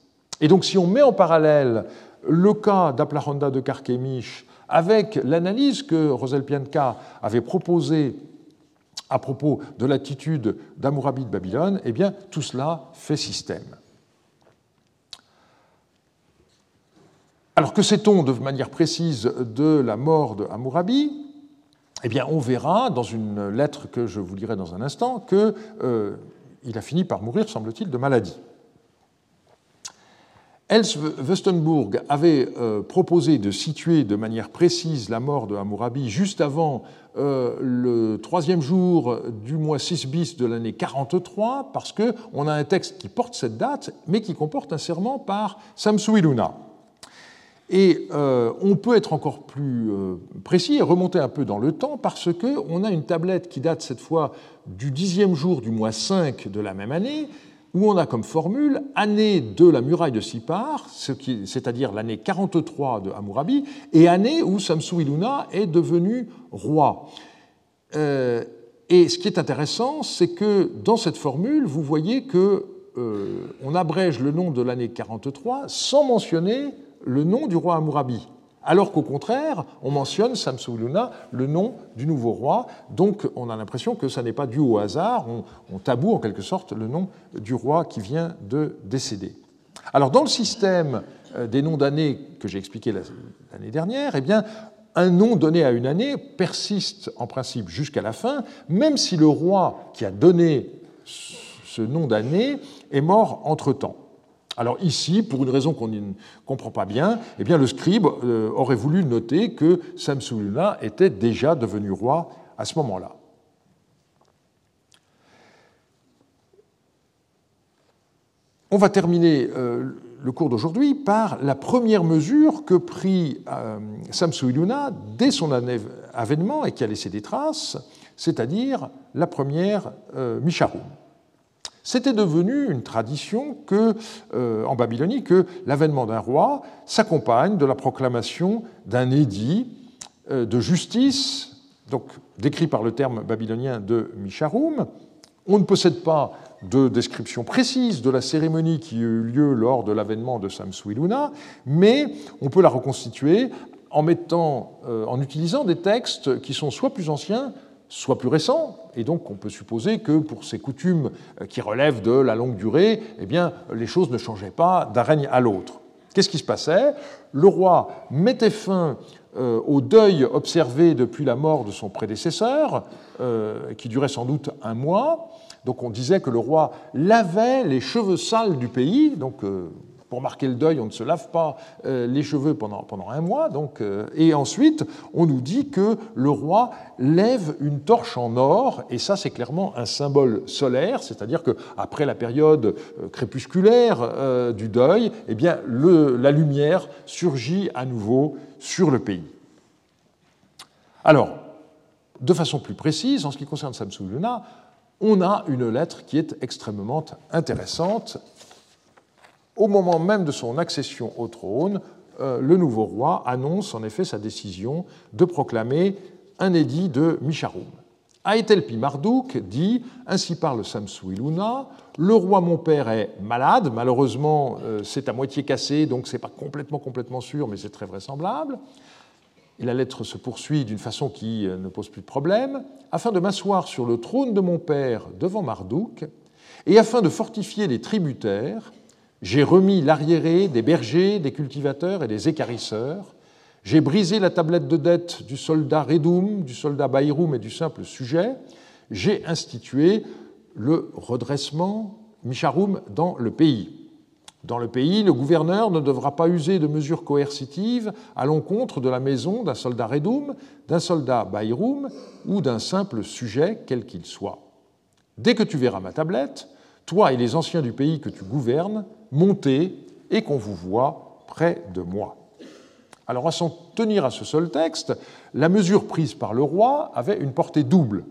Et donc, si on met en parallèle le cas d'Aplahanda de Karkemish avec l'analyse que Rosel Pianka avait proposée à propos de l'attitude d'Amourabi de Babylone, eh bien, tout cela fait système. Alors que sait-on de manière précise de la mort de Eh bien, on verra dans une lettre que je vous lirai dans un instant qu'il euh, a fini par mourir, semble-t-il, de maladie. Els Westenburg avait euh, proposé de situer de manière précise la mort de Hammurabi juste avant euh, le troisième jour du mois 6 bis de l'année 43, parce qu'on a un texte qui porte cette date, mais qui comporte un serment par Samsuiluna. Et euh, on peut être encore plus précis et remonter un peu dans le temps parce qu'on a une tablette qui date cette fois du dixième jour du mois 5 de la même année, où on a comme formule année de la muraille de Sipar, c'est-à-dire l'année 43 de Hammurabi, et année où Samsu-Iluna est devenu roi. Euh, et ce qui est intéressant, c'est que dans cette formule, vous voyez que euh, on abrège le nom de l'année 43 sans mentionner le nom du roi Hammurabi alors qu'au contraire, on mentionne Samsu-Luna, le nom du nouveau roi. Donc on a l'impression que ça n'est pas dû au hasard, on, taboue en quelque sorte le nom du roi qui vient de décéder. Alors dans le système euh, des noms d'années que j'ai expliqué l'année dernière, eh un nom donné à une année persiste en principe jusqu'à la fin, même si le roi qui a donné ce nom d'année est mort entre-temps. Alors ici, pour une raison qu'on ne comprend pas bien, eh le scribe euh, aurait voulu noter que Samsuluna était déjà devenu roi à ce moment-là. On va terminer euh, le cours d'aujourd'hui par la première mesure que prit euh, Samsuiluna dès son avènement et qui a laissé des traces, c'est-à-dire la première Misharum. C'était devenu une tradition que, euh, en Babylonie que l'avènement d'un roi s'accompagne de la proclamation d'un édit euh, de justice, donc décrit par le terme babylonien de Misharum. On ne possède pas de description précise de la cérémonie qui a eu lieu lors de l'avènement de Samsuiluna, mais on peut la reconstituer en, euh, en utilisant des textes qui sont soit plus anciens, soit plus récent, et donc on peut supposer que pour ces coutumes euh, qui relèvent de la longue durée, eh bien, les choses ne changeaient pas d'un règne à l'autre. Qu'est-ce qui se passait? Le roi mettait fin euh, au deuil observé depuis la mort de son prédécesseur, euh, qui durait sans doute un mois. Donc on disait que le roi lavait les cheveux sales du pays, pour marquer le deuil, on ne se lave pas euh, les cheveux pendant, un mois. Euh, et ensuite, on nous dit que le roi lève une torche en or, et ça, c'est clairement un symbole solaire, c'est-à-dire qu'après la période euh, crépusculaire du deuil, eh bien, la lumière surgit à nouveau sur le pays. Alors, de façon plus précise, en ce qui concerne Samsu Luna, on a une lettre qui est extrêmement intéressante au moment même de son accession au trône, euh, le nouveau roi annonce en effet sa décision de proclamer un édit de Misharum. Aetelpi Marduk dit Ainsi parle Samsuiluna, le roi mon père est malade, malheureusement euh, c'est à moitié cassé, donc c'est pas complètement, complètement sûr, mais c'est très vraisemblable. Et la lettre se poursuit d'une façon qui euh, ne pose plus de problème. Afin de m'asseoir sur le trône de mon père devant Marduk, et afin de fortifier les tributaires, j'ai remis l'arriéré des bergers, des cultivateurs et des écarisseurs. J'ai brisé la tablette de dette du soldat Redum, du soldat Baïroum et du simple sujet. J'ai institué le redressement Micharoum dans le pays. Dans le pays, le gouverneur ne devra pas user de mesures coercitives à l'encontre de la maison d'un soldat Redum, d'un soldat Baïroum ou d'un simple sujet, quel qu'il soit. Dès que tu verras ma tablette, toi et les anciens du pays que tu gouvernes, montez et qu'on vous voit près de moi. Alors à s'en tenir à ce seul texte, la mesure prise par le roi avait une portée double.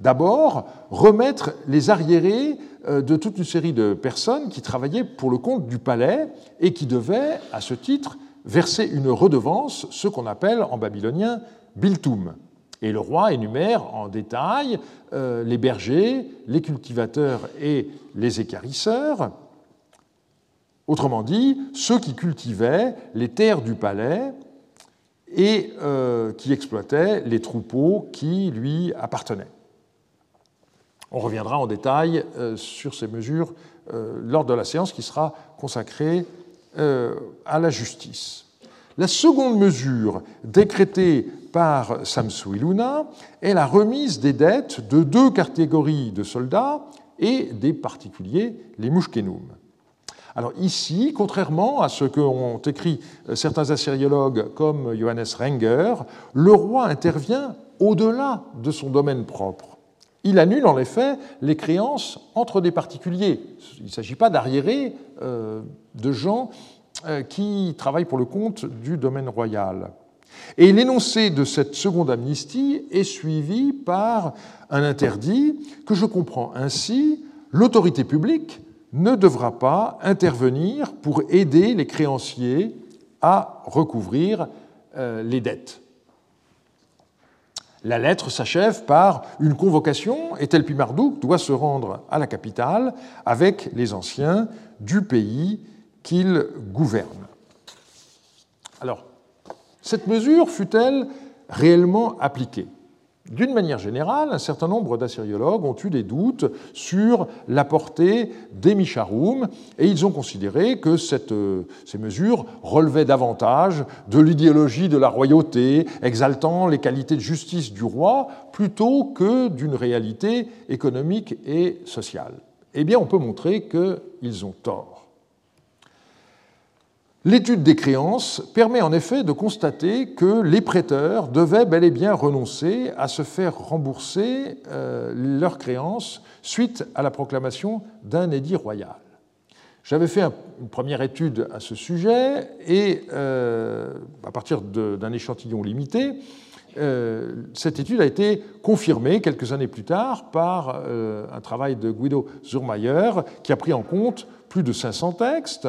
D'abord, remettre les arriérés euh, de toute une série de personnes qui travaillaient pour le compte du palais et qui devaient, à ce titre, verser une redevance, ce qu'on appelle en babylonien biltum. Et le roi énumère en détail euh, les bergers, les cultivateurs et les écarisseurs, autrement dit, ceux qui cultivaient les terres du palais et euh, qui exploitaient les troupeaux qui lui appartenaient. On reviendra en détail euh, sur ces mesures lors de la séance qui sera consacrée à la justice. La seconde mesure décrétée par Samsuiluna est la remise des dettes de deux catégories de soldats et des particuliers, les mouchkenum. Alors ici, contrairement à ce qu'ont écrit certains assyriologues comme Johannes Renger, le roi intervient au-delà de son domaine propre. Il annule en effet les créances entre des particuliers. Il ne s'agit pas d'arriérer euh, de gens euh, qui travaillent pour le compte du domaine royal. Et l'énoncé de cette seconde amnistie est suivi par un interdit que je comprends ainsi, l'autorité publique ne devra pas intervenir pour aider les créanciers à recouvrir euh, les dettes. La lettre s'achève par une convocation et Tel Pimardouk doit se rendre à la capitale avec les anciens du pays qu'il gouverne. Alors, cette mesure fut-elle réellement appliquée? D'une manière générale, un certain nombre d'assyriologues ont eu des doutes sur la portée des Misharoum et ils ont considéré que euh, ces mesures relevaient davantage de l'idéologie de la royauté, exaltant les qualités de justice du roi, plutôt que d'une réalité économique et sociale. Eh bien, on peut montrer qu'ils ont tort. L'étude des créances permet en effet de constater que les prêteurs devaient bel et bien renoncer à se faire rembourser euh, leurs créances suite à la proclamation d'un édit royal. J'avais fait une première étude à ce sujet et euh, à partir d'un échantillon limité, euh, cette étude a été confirmée quelques années plus tard par un travail de Guido Zurmayer qui a pris en compte plus de 500 textes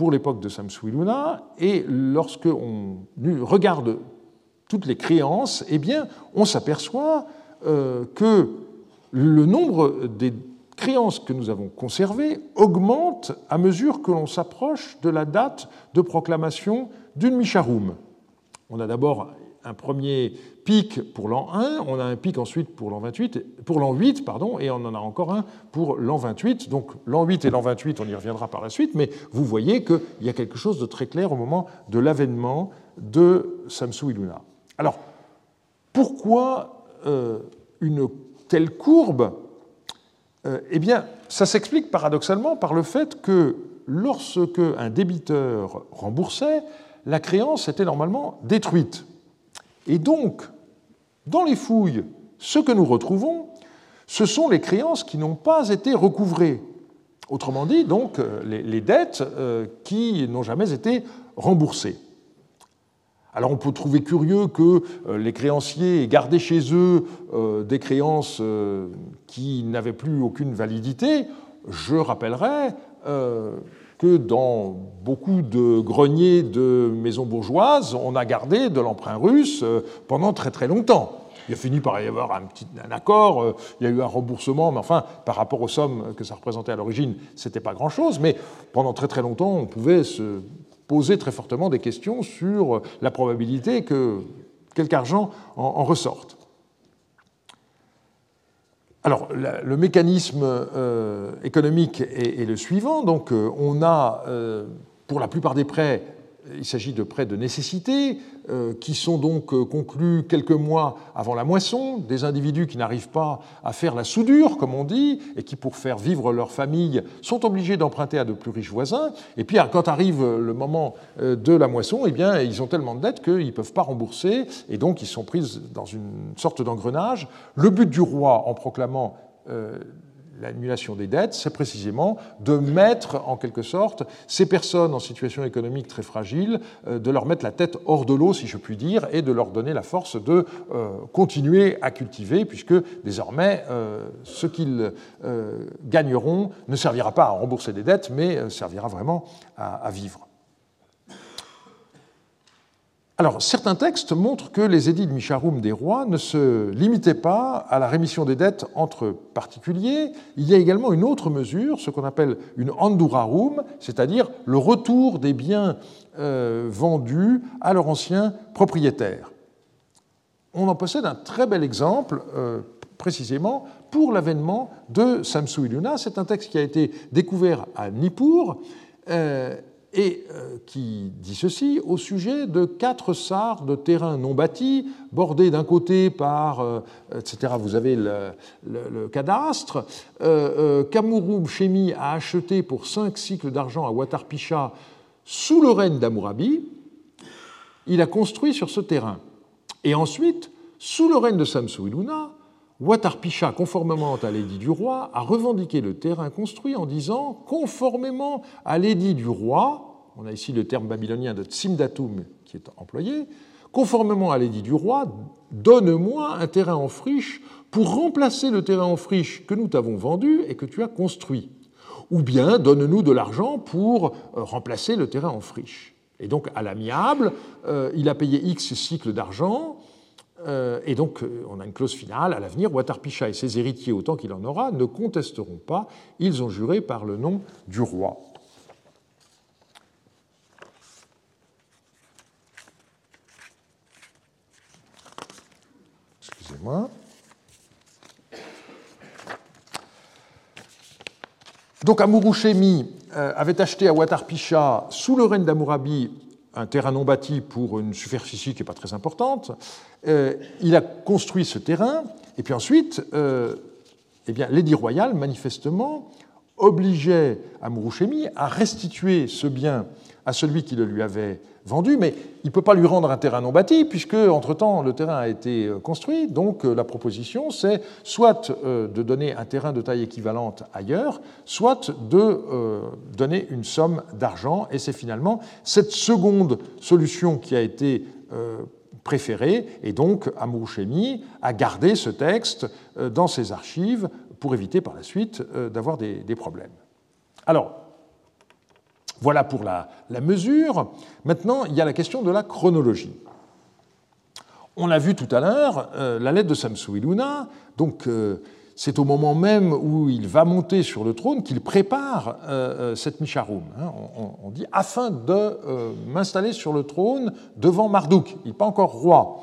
pour l'époque de Samsuiluna, et lorsque on regarde toutes les créances, eh on s'aperçoit euh, que le nombre des créances que nous avons conservées augmente à mesure que l'on s'approche de la date de proclamation d'une Misharum. On a d'abord un premier pic pour l'an 1, on a un pic ensuite pour l'an 28, pour l'an 8, pardon, et on en a encore un pour l'an 28. Donc l'an 8 et l'an 28, on y reviendra par la suite, mais vous voyez qu'il y a quelque chose de très clair au moment de l'avènement de Samsu Iluna. Alors, pourquoi euh, une telle courbe? Euh, Eh bien, ça s'explique paradoxalement par le fait que lorsque un débiteur remboursait, la créance était normalement détruite. Et donc, dans les fouilles, ce que nous retrouvons, ce sont les créances qui n'ont pas été recouvrées. Autrement dit, donc, euh, les, dettes euh, qui n'ont jamais été remboursées. Alors on peut trouver curieux que euh, les créanciers aient gardé chez eux des créances qui n'avaient plus aucune validité. Je rappellerai que dans beaucoup de greniers de maisons bourgeoises, on a gardé de l'emprunt russe euh, pendant très très longtemps. Il a fini par y avoir un, petit, accord, euh, il y a eu un remboursement, mais enfin, par rapport aux sommes que ça représentait à l'origine, ce n'était pas grand-chose, mais pendant très très longtemps, on pouvait se poser très fortement des questions sur la probabilité que quelque argent en ressorte. Alors, le mécanisme euh, économique est, le suivant. Donc, euh, on a, euh, pour la plupart des prêts, il s'agit de prêts de nécessité, qui sont donc euh, conclus quelques mois avant la moisson, des individus qui n'arrivent pas à faire la soudure, comme on dit, et qui, pour faire vivre leur famille, sont obligés d'emprunter à de plus riches voisins. Et puis, quand arrive le moment euh, de la moisson, eh bien, ils ont tellement de dettes qu'ils ne peuvent pas rembourser, et donc ils sont pris dans une sorte d'engrenage. Le but du roi, en proclamant l'annulation des dettes, c'est précisément de mettre en quelque sorte ces personnes en situation économique très fragile, euh, de leur mettre la tête hors de l'eau, si je puis dire, et de leur donner la force de euh, continuer à cultiver, puisque désormais, euh, ce qu'ils gagneront ne servira pas à rembourser des dettes, mais servira vraiment à vivre. Alors, certains textes montrent que les édits de Micharoum des rois ne se limitaient pas à la rémission des dettes entre particuliers. Il y a également une autre mesure, ce qu'on appelle une andurarum, c'est-à-dire le retour des biens euh, vendus à leur ancien propriétaire. On en possède un très bel exemple, euh, précisément pour l'avènement de Samsu Iluna. C'est un texte qui a été découvert à Nippur. Euh, et euh, qui dit ceci au sujet de quatre sars de terrain non bâtis, bordés d'un côté par, euh, etc., vous avez le, cadastre. Euh, euh a acheté pour cinq cycles d'argent à Watarpisha sous le règne d'Amourabi. Il a construit sur ce terrain. Et ensuite, sous le règne de Samsu Iluna, Watarpisha, conformément à l'édit du roi, a revendiqué le terrain construit en disant Conformément à l'édit du roi, on a ici le terme babylonien de tsimdatum qui est employé, conformément à l'édit du roi, donne-moi un terrain en friche pour remplacer le terrain en friche que nous t'avons vendu et que tu as construit. Ou bien donne-nous de l'argent pour euh, remplacer le terrain en friche. Et donc, à l'amiable, euh, il a payé X cycles d'argent, et donc, euh, on a une clause finale. À l'avenir, Watarpisha et ses héritiers, autant qu'il en aura, ne contesteront pas. Ils ont juré par le nom du roi. Excusez-moi. Donc, Amurushemi euh, avait acheté à Watarpisha, sous le règne d'Amurabi, un terrain non bâti pour une superficie qui n'est pas très importante. Euh, il a construit ce terrain, et puis ensuite, euh, eh bien, l'édit royal, manifestement, obligeait Amurushemi à restituer ce bien à celui qui le lui avait vendu, mais il ne peut pas lui rendre un terrain non bâti, puisque, entre-temps, le terrain a été euh, construit. Donc, la proposition, c'est soit de donner un terrain de taille équivalente ailleurs, soit de donner une somme d'argent. Et c'est finalement cette seconde solution qui a été préférée, et donc Amourchemi a gardé ce texte euh, dans ses archives pour éviter par la suite euh, d'avoir des, problèmes. Alors, voilà pour la, mesure. Maintenant, il y a la question de la chronologie. On l'a vu tout à l'heure, euh, la lettre de Samsu Iluna, donc c'est au moment même où il va monter sur le trône qu'il prépare euh, euh, cette Misharoum. Hein. On, dit afin de euh, m'installer sur le trône devant Marduk. Il n'est pas encore roi.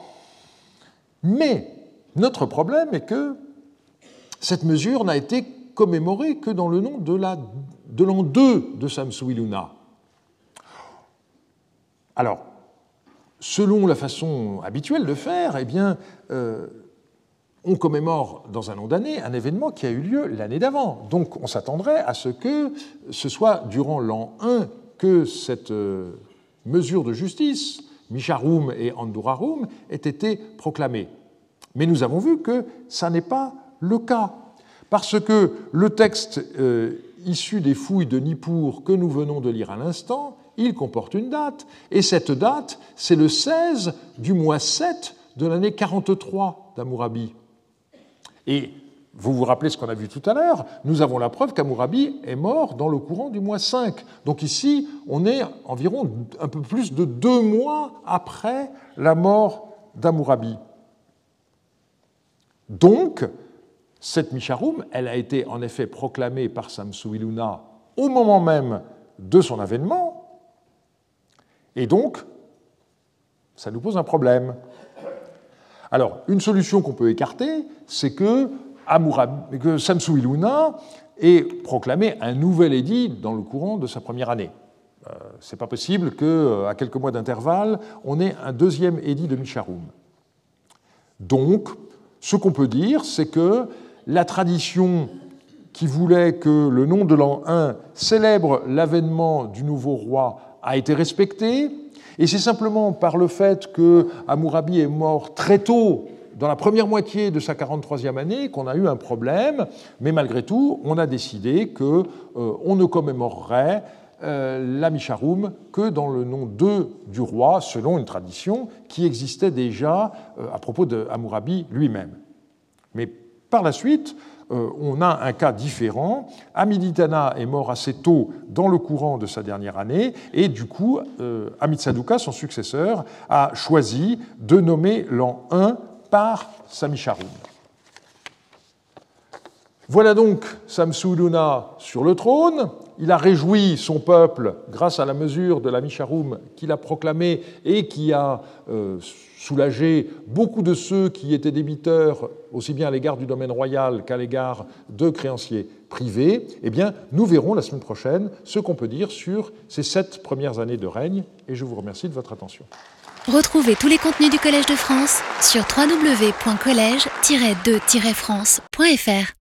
Mais notre problème est que cette mesure n'a été commémorée que dans le nom de l'an 2 de Samsuiluna. Alors, selon la façon habituelle de faire, eh bien, on commémore dans un nom d'année un événement qui a eu lieu l'année d'avant. Donc on s'attendrait à ce que ce soit durant l'an 1 que cette euh, mesure de justice, Misharum et Andurarum, ait été proclamée. Mais nous avons vu que ça n'est pas le cas, parce que le texte euh, issu des fouilles de Nippur que nous venons de lire à l'instant, il comporte une date, et cette date, c'est le 16 du mois 7 de l'année 43 d'Amourabi. Et vous vous rappelez ce qu'on a vu tout à l'heure, nous avons la preuve qu'Amourabi est mort dans le courant du mois 5. Donc ici, on est environ un peu plus de deux mois après la mort d'Amourabi. Donc, cette Misharoum, elle a été en effet proclamée par Samsu-Iluna au moment même de son avènement, et donc, ça nous pose un problème. Alors, une solution qu'on peut écarter, c'est que que Samsu Iluna ait proclamé un nouvel édit dans le courant de sa première année. Euh, Ce n'est pas possible qu'à euh, quelques mois d'intervalle, on ait un deuxième édit de Misharum. Donc, ce qu'on peut dire, c'est que la tradition qui voulait que le nom de l'an 1 célèbre l'avènement du nouveau roi a été respectée, et c'est simplement par le fait que Hammurabi est mort très tôt dans la première moitié de sa 43e année qu'on a eu un problème, mais malgré tout, on a décidé qu'on euh, ne commémorerait euh, la que dans le nom 2 du roi, selon une tradition qui existait déjà euh, à propos de lui-même. Mais par la suite, on a un cas différent. Amiditana est mort assez tôt dans le courant de sa dernière année, et du coup, Amitsaduka, son successeur, a choisi de nommer l'an 1 par Samisharum. Voilà donc Samsu-Iluna sur le trône. Il a réjoui son peuple grâce à la mesure de la Misharum qu'il a proclamée et qui a euh, soulagé beaucoup de ceux qui étaient débiteurs, aussi bien à l'égard du domaine royal qu'à l'égard de créanciers privés. Eh bien, nous verrons la semaine prochaine ce qu'on peut dire sur ces sept premières années de règne et je vous remercie de votre attention. Retrouvez tous les contenus du Collège de France sur www.colège-2-france.fr.